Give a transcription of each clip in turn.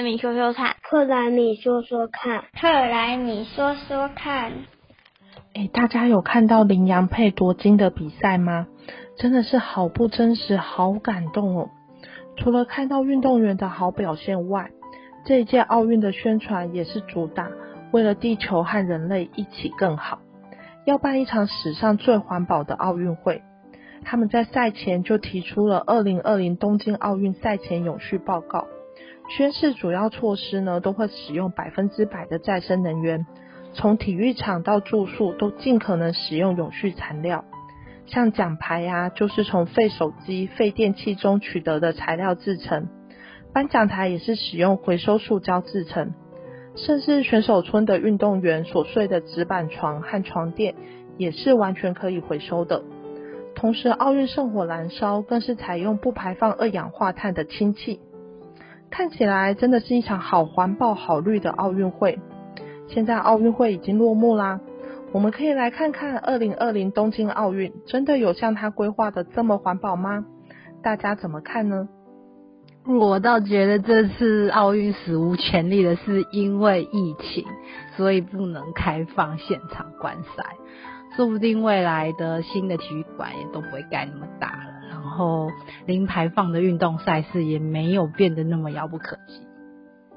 莱米说说看，克莱米说说看，克莱米说说看。哎，大家有看到羚羊配夺金的比赛吗？真的是好不真实，好感动哦。除了看到运动员的好表现外，这一届奥运的宣传也是主打为了地球和人类一起更好，要办一场史上最环保的奥运会。他们在赛前就提出了二零二零东京奥运赛前永续报告，宣誓主要措施呢都会使用百分之百的再生能源，从体育场到住宿都尽可能使用永续材料。像奖牌呀，就是从废手机、废电器中取得的材料制成；颁奖台也是使用回收塑胶制成，甚至选手村的运动员所睡的纸板床和床垫也是完全可以回收的。同时，奥运圣火燃烧更是采用不排放二氧化碳的氢气，看起来真的是一场好环保、好绿的奥运会。现在奥运会已经落幕啦。我们可以来看看二零二零东京奥运，真的有像他规划的这么环保吗？大家怎么看呢？我倒觉得这次奥运史无前例的是因为疫情，所以不能开放现场观赛。说不定未来的新的体育馆也都不会盖那么大了，然后零排放的运动赛事也没有变得那么遥不可及。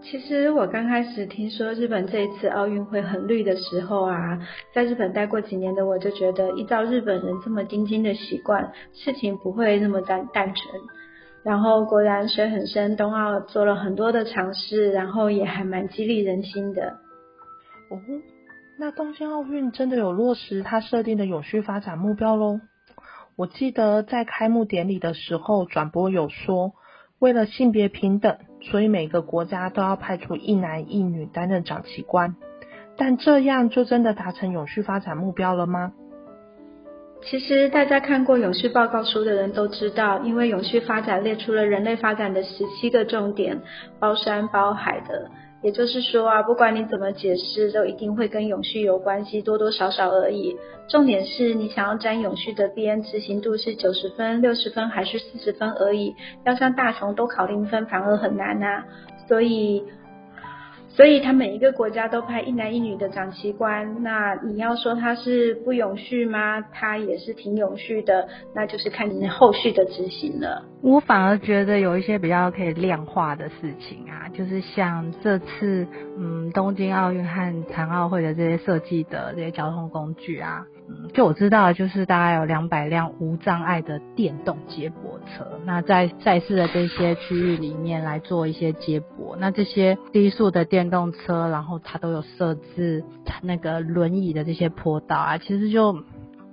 其实我刚开始听说日本这一次奥运会很绿的时候啊，在日本待过几年的我就觉得，依照日本人这么钉钉的习惯，事情不会那么单单纯。然后果然水很深，冬奥做了很多的尝试，然后也还蛮激励人心的。哦，那东京奥运真的有落实它设定的永续发展目标喽？我记得在开幕典礼的时候转播有说。为了性别平等，所以每个国家都要派出一男一女担任长旗官。但这样就真的达成永续发展目标了吗？其实大家看过永续报告书的人都知道，因为永续发展列出了人类发展的十七个重点，包山包海的。也就是说啊，不管你怎么解释，都一定会跟永续有关系，多多少少而已。重点是你想要沾永续的边，执行度是九十分、六十分还是四十分而已。要像大雄都考零分，反而很难呐。所以。所以，他每一个国家都派一男一女的长旗官。那你要说他是不永续吗？他也是挺永续的，那就是看你后续的执行了。我反而觉得有一些比较可以量化的事情啊，就是像这次嗯东京奥运和残奥会的这些设计的这些交通工具啊。嗯，就我知道，就是大概有两百辆无障碍的电动接驳车，那在赛事的这些区域里面来做一些接驳。那这些低速的电动车，然后它都有设置那个轮椅的这些坡道啊，其实就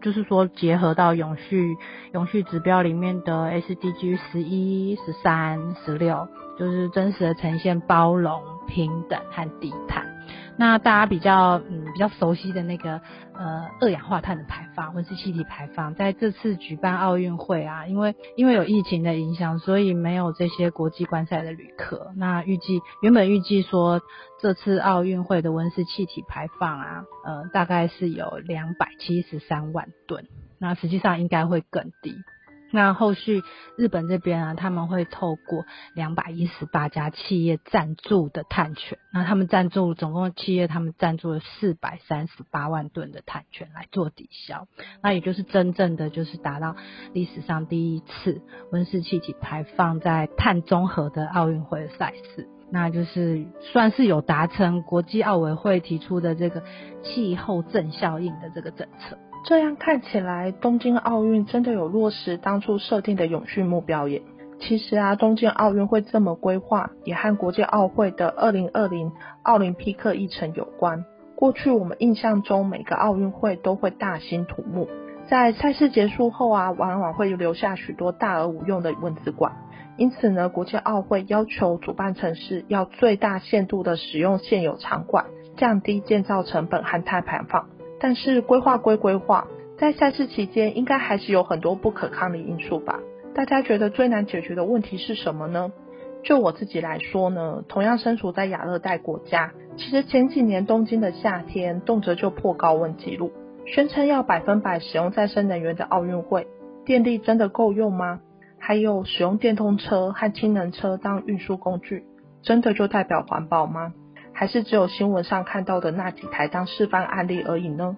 就是说结合到永续永续指标里面的 SDG 十一、十三、十六，就是真实的呈现包容、平等和低碳。那大家比较嗯比较熟悉的那个呃二氧化碳的排放，温室气体排放，在这次举办奥运会啊，因为因为有疫情的影响，所以没有这些国际观赛的旅客。那预计原本预计说这次奥运会的温室气体排放啊，呃大概是有两百七十三万吨，那实际上应该会更低。那后续日本这边啊，他们会透过两百一十八家企业赞助的碳权，那他们赞助总共企业他们赞助了四百三十八万吨的碳权来做抵消，那也就是真正的就是达到历史上第一次温室气体排放在碳中和的奥运会的赛事，那就是算是有达成国际奥委会提出的这个气候正效应的这个政策。这样看起来，东京奥运真的有落实当初设定的永续目标耶。其实啊，东京奥运会这么规划，也和国际奥会的二零二零奥林匹克议程有关。过去我们印象中，每个奥运会都会大兴土木，在赛事结束后啊，往往会留下许多大而无用的文字馆。因此呢，国际奥会要求主办城市要最大限度的使用现有场馆，降低建造成本和碳排放。但是规划归规划，在赛事期间应该还是有很多不可抗的因素吧？大家觉得最难解决的问题是什么呢？就我自己来说呢，同样身处在亚热带国家，其实前几年东京的夏天动辄就破高温纪录，宣称要百分百使用再生能源的奥运会，电力真的够用吗？还有使用电动车和氢能车当运输工具，真的就代表环保吗？还是只有新闻上看到的那几台当示范案例而已呢？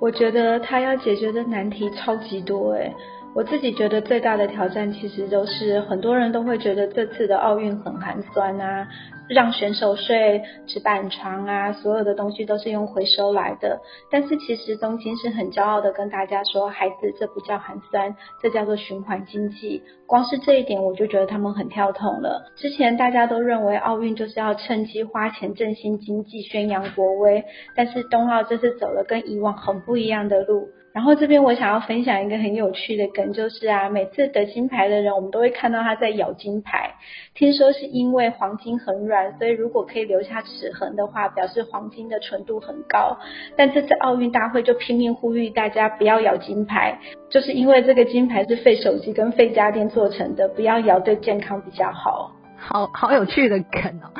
我觉得他要解决的难题超级多诶。我自己觉得最大的挑战，其实都是很多人都会觉得这次的奥运很寒酸啊。让选手睡纸板床啊，所有的东西都是用回收来的。但是其实东京是很骄傲的跟大家说，孩子，这不叫寒酸，这叫做循环经济。光是这一点，我就觉得他们很跳痛了。之前大家都认为奥运就是要趁机花钱振兴经济、宣扬国威，但是冬奥这次走了跟以往很不一样的路。然后这边我想要分享一个很有趣的梗，就是啊，每次得金牌的人，我们都会看到他在咬金牌。听说是因为黄金很软，所以如果可以留下齿痕的话，表示黄金的纯度很高。但这次奥运大会就拼命呼吁大家不要咬金牌，就是因为这个金牌是废手机跟废家电做成的，不要咬对健康比较好。好 好有趣的梗哦。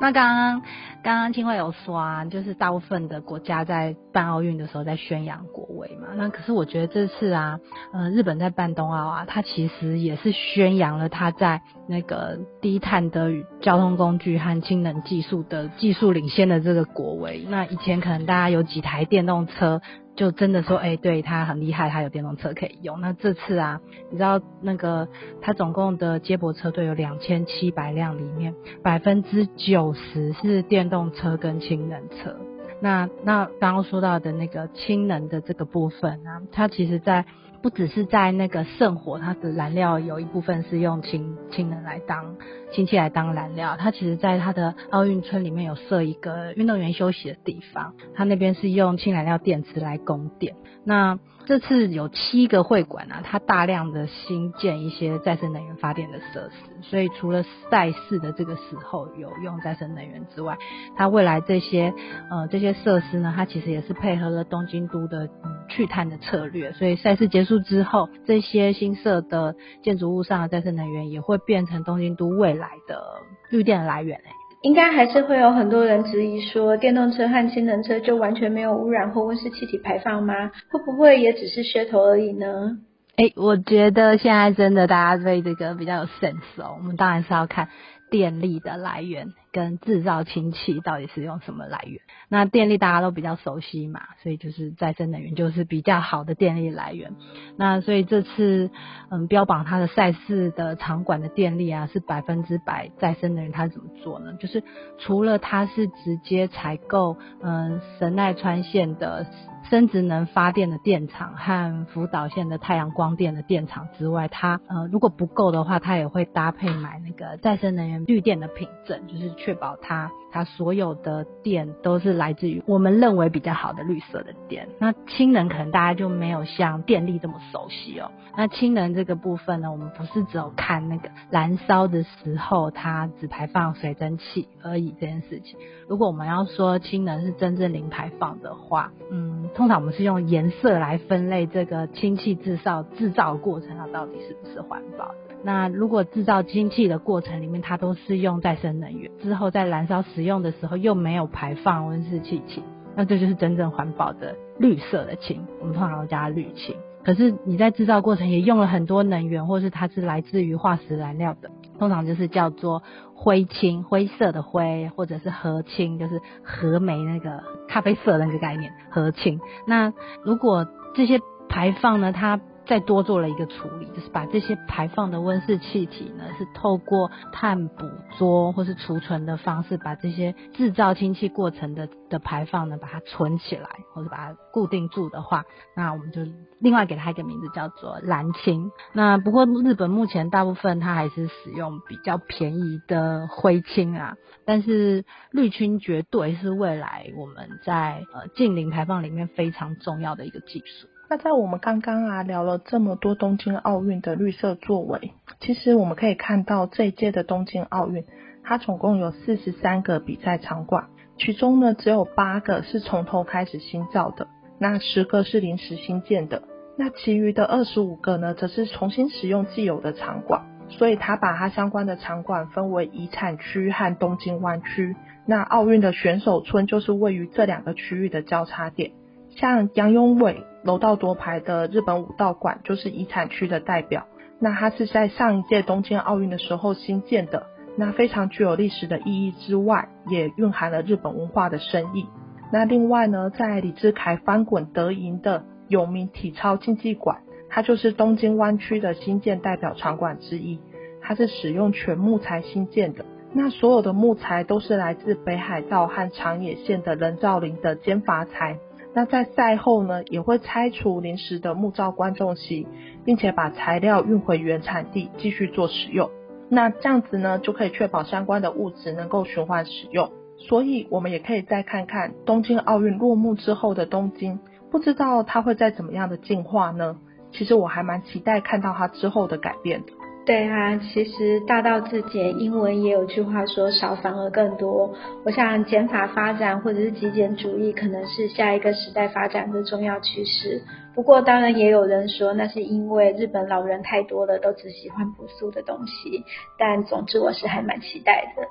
那刚刚。刚刚青会有说啊，就是大部分的国家在办奥运的时候在宣扬国威嘛。那可是我觉得这次啊，呃，日本在办冬奥啊，它其实也是宣扬了它在那个低碳的交通工具和氢能技术的技术领先的这个国威。那以前可能大家有几台电动车。就真的说，哎，对他很厉害，他有电动车可以用。那这次啊，你知道那个他总共的接驳车队有两千七百辆，里面百分之九十是电动车跟氢能车。那那刚刚说到的那个氢能的这个部分呢，它其实在。不只是在那个圣火，它的燃料有一部分是用氢氢能来当氢气来当燃料。它其实在它的奥运村里面有设一个运动员休息的地方，它那边是用氢燃料电池来供电。那这次有七个会馆啊，它大量的新建一些再生能源发电的设施，所以除了赛事的这个时候有用再生能源之外，它未来这些呃这些设施呢，它其实也是配合了东京都的去碳的策略，所以赛事结束之后，这些新设的建筑物上的再生能源也会变成东京都未来的绿电来源应该还是会有很多人质疑说，电动车和氢能车就完全没有污染或温室气体排放吗？会不会也只是噱头而已呢？哎，我觉得现在真的大家对这个比较有 sense 哦。我们当然是要看电力的来源。跟制造氢气到底是用什么来源？那电力大家都比较熟悉嘛，所以就是再生能源就是比较好的电力来源。那所以这次嗯标榜它的赛事的场馆的电力啊是百分之百再生能源，它怎么做呢？就是除了它是直接采购嗯神奈川县的生殖能发电的电厂和福岛县的太阳光电的电厂之外，它呃如果不够的话，它也会搭配买那个再生能源绿电的凭证，就是。确保它它所有的电都是来自于我们认为比较好的绿色的电。那氢能可能大家就没有像电力这么熟悉哦。那氢能这个部分呢，我们不是只有看那个燃烧的时候它只排放水蒸气而已这件事情。如果我们要说氢能是真正零排放的话，嗯，通常我们是用颜色来分类这个氢气制造制造过程它到底是不是环保的。那如果制造氢气的过程里面它都是用再生能源。之后在燃烧使用的时候又没有排放温室气体，那这就是真正环保的绿色的氢，我们通常叫它绿氢。可是你在制造过程也用了很多能源，或是它是来自于化石燃料的，通常就是叫做灰氢，灰色的灰，或者是核氢，就是核煤那个咖啡色那个概念，核氢。那如果这些排放呢，它再多做了一个处理，就是把这些排放的温室气体呢，是透过碳捕捉或是储存的方式，把这些制造氢气过程的的排放呢，把它存起来，或者把它固定住的话，那我们就另外给它一个名字叫做蓝氢。那不过日本目前大部分它还是使用比较便宜的灰氢啊，但是绿氢绝对是未来我们在呃近零排放里面非常重要的一个技术。那在我们刚刚啊聊了这么多东京奥运的绿色作为，其实我们可以看到这一届的东京奥运，它总共有四十三个比赛场馆，其中呢只有八个是从头开始新造的，那十个是临时新建的，那其余的二十五个呢则是重新使用既有的场馆，所以它把它相关的场馆分为遗产区和东京湾区，那奥运的选手村就是位于这两个区域的交叉点。像杨永伟楼道夺牌的日本武道馆就是遗产区的代表。那它是在上一届东京奥运的时候新建的，那非常具有历史的意义之外，也蕴含了日本文化的深意。那另外呢，在李志凯翻滚得银的有名体操竞技馆，它就是东京湾区的新建代表场馆之一。它是使用全木材新建的，那所有的木材都是来自北海道和长野县的人造林的间伐材。那在赛后呢，也会拆除临时的木造观众席，并且把材料运回原产地继续做使用。那这样子呢，就可以确保相关的物质能够循环使用。所以，我们也可以再看看东京奥运落幕之后的东京，不知道它会在怎么样的进化呢？其实我还蛮期待看到它之后的改变的。对啊，其实大道至简，英文也有句话说少反而更多。我想减法发展或者是极简主义可能是下一个时代发展的重要趋势。不过当然也有人说那是因为日本老人太多了，都只喜欢朴素的东西。但总之我是还蛮期待的。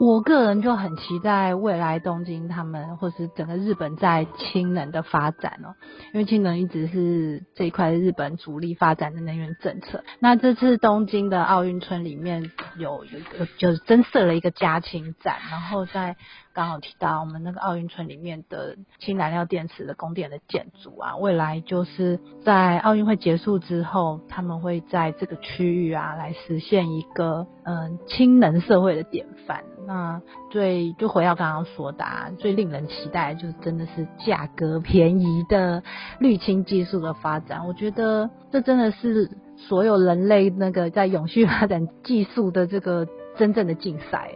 我个人就很期待未来东京他们或是整个日本在氢能的发展哦，因为氢能一直是这一块日本主力发展的能源政策。那这次东京的奥运村里面有有一个就是增设了一个加氢站，然后在。刚好提到我们那个奥运村里面的氢燃料电池的供电的建筑啊，未来就是在奥运会结束之后，他们会在这个区域啊来实现一个嗯氢能社会的典范。那最就回到刚刚说的，啊，最令人期待就是真的是价格便宜的绿氢技术的发展。我觉得这真的是所有人类那个在永续发展技术的这个真正的竞赛。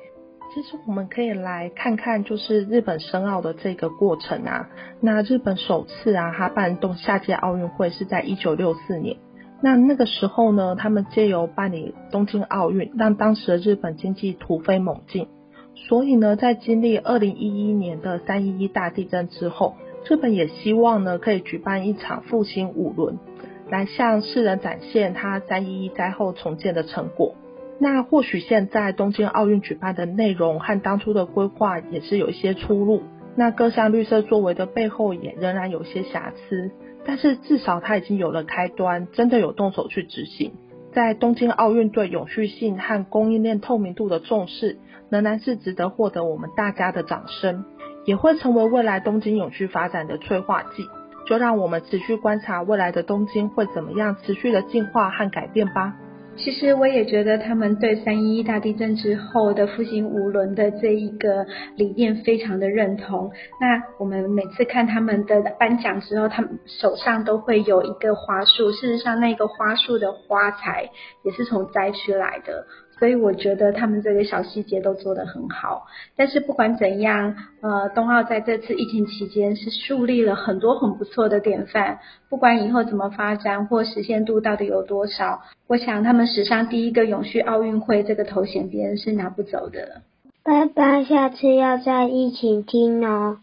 其实我们可以来看看，就是日本申奥的这个过程啊。那日本首次啊，它办动夏季奥运会是在一九六四年。那那个时候呢，他们借由办理东京奥运，让当时的日本经济突飞猛进。所以呢，在经历二零一一年的三一一大地震之后，日本也希望呢，可以举办一场复兴五轮，来向世人展现它三一一灾后重建的成果。那或许现在东京奥运举办的内容和当初的规划也是有一些出入，那各项绿色作为的背后也仍然有些瑕疵，但是至少它已经有了开端，真的有动手去执行。在东京奥运对永续性和供应链透明度的重视，仍然是值得获得我们大家的掌声，也会成为未来东京永续发展的催化剂。就让我们持续观察未来的东京会怎么样持续的进化和改变吧。其实我也觉得他们对三一一大地震之后的复兴五轮的这一个理念非常的认同。那我们每次看他们的颁奖之后，他们手上都会有一个花束，事实上那个花束的花材也是从灾区来的。所以我觉得他们这个小细节都做得很好，但是不管怎样，呃，冬奥在这次疫情期间是树立了很多很不错的典范。不管以后怎么发展或实现度到底有多少，我想他们史上第一个永续奥运会这个头衔别人是拿不走的。拜拜，下次要在一起听哦。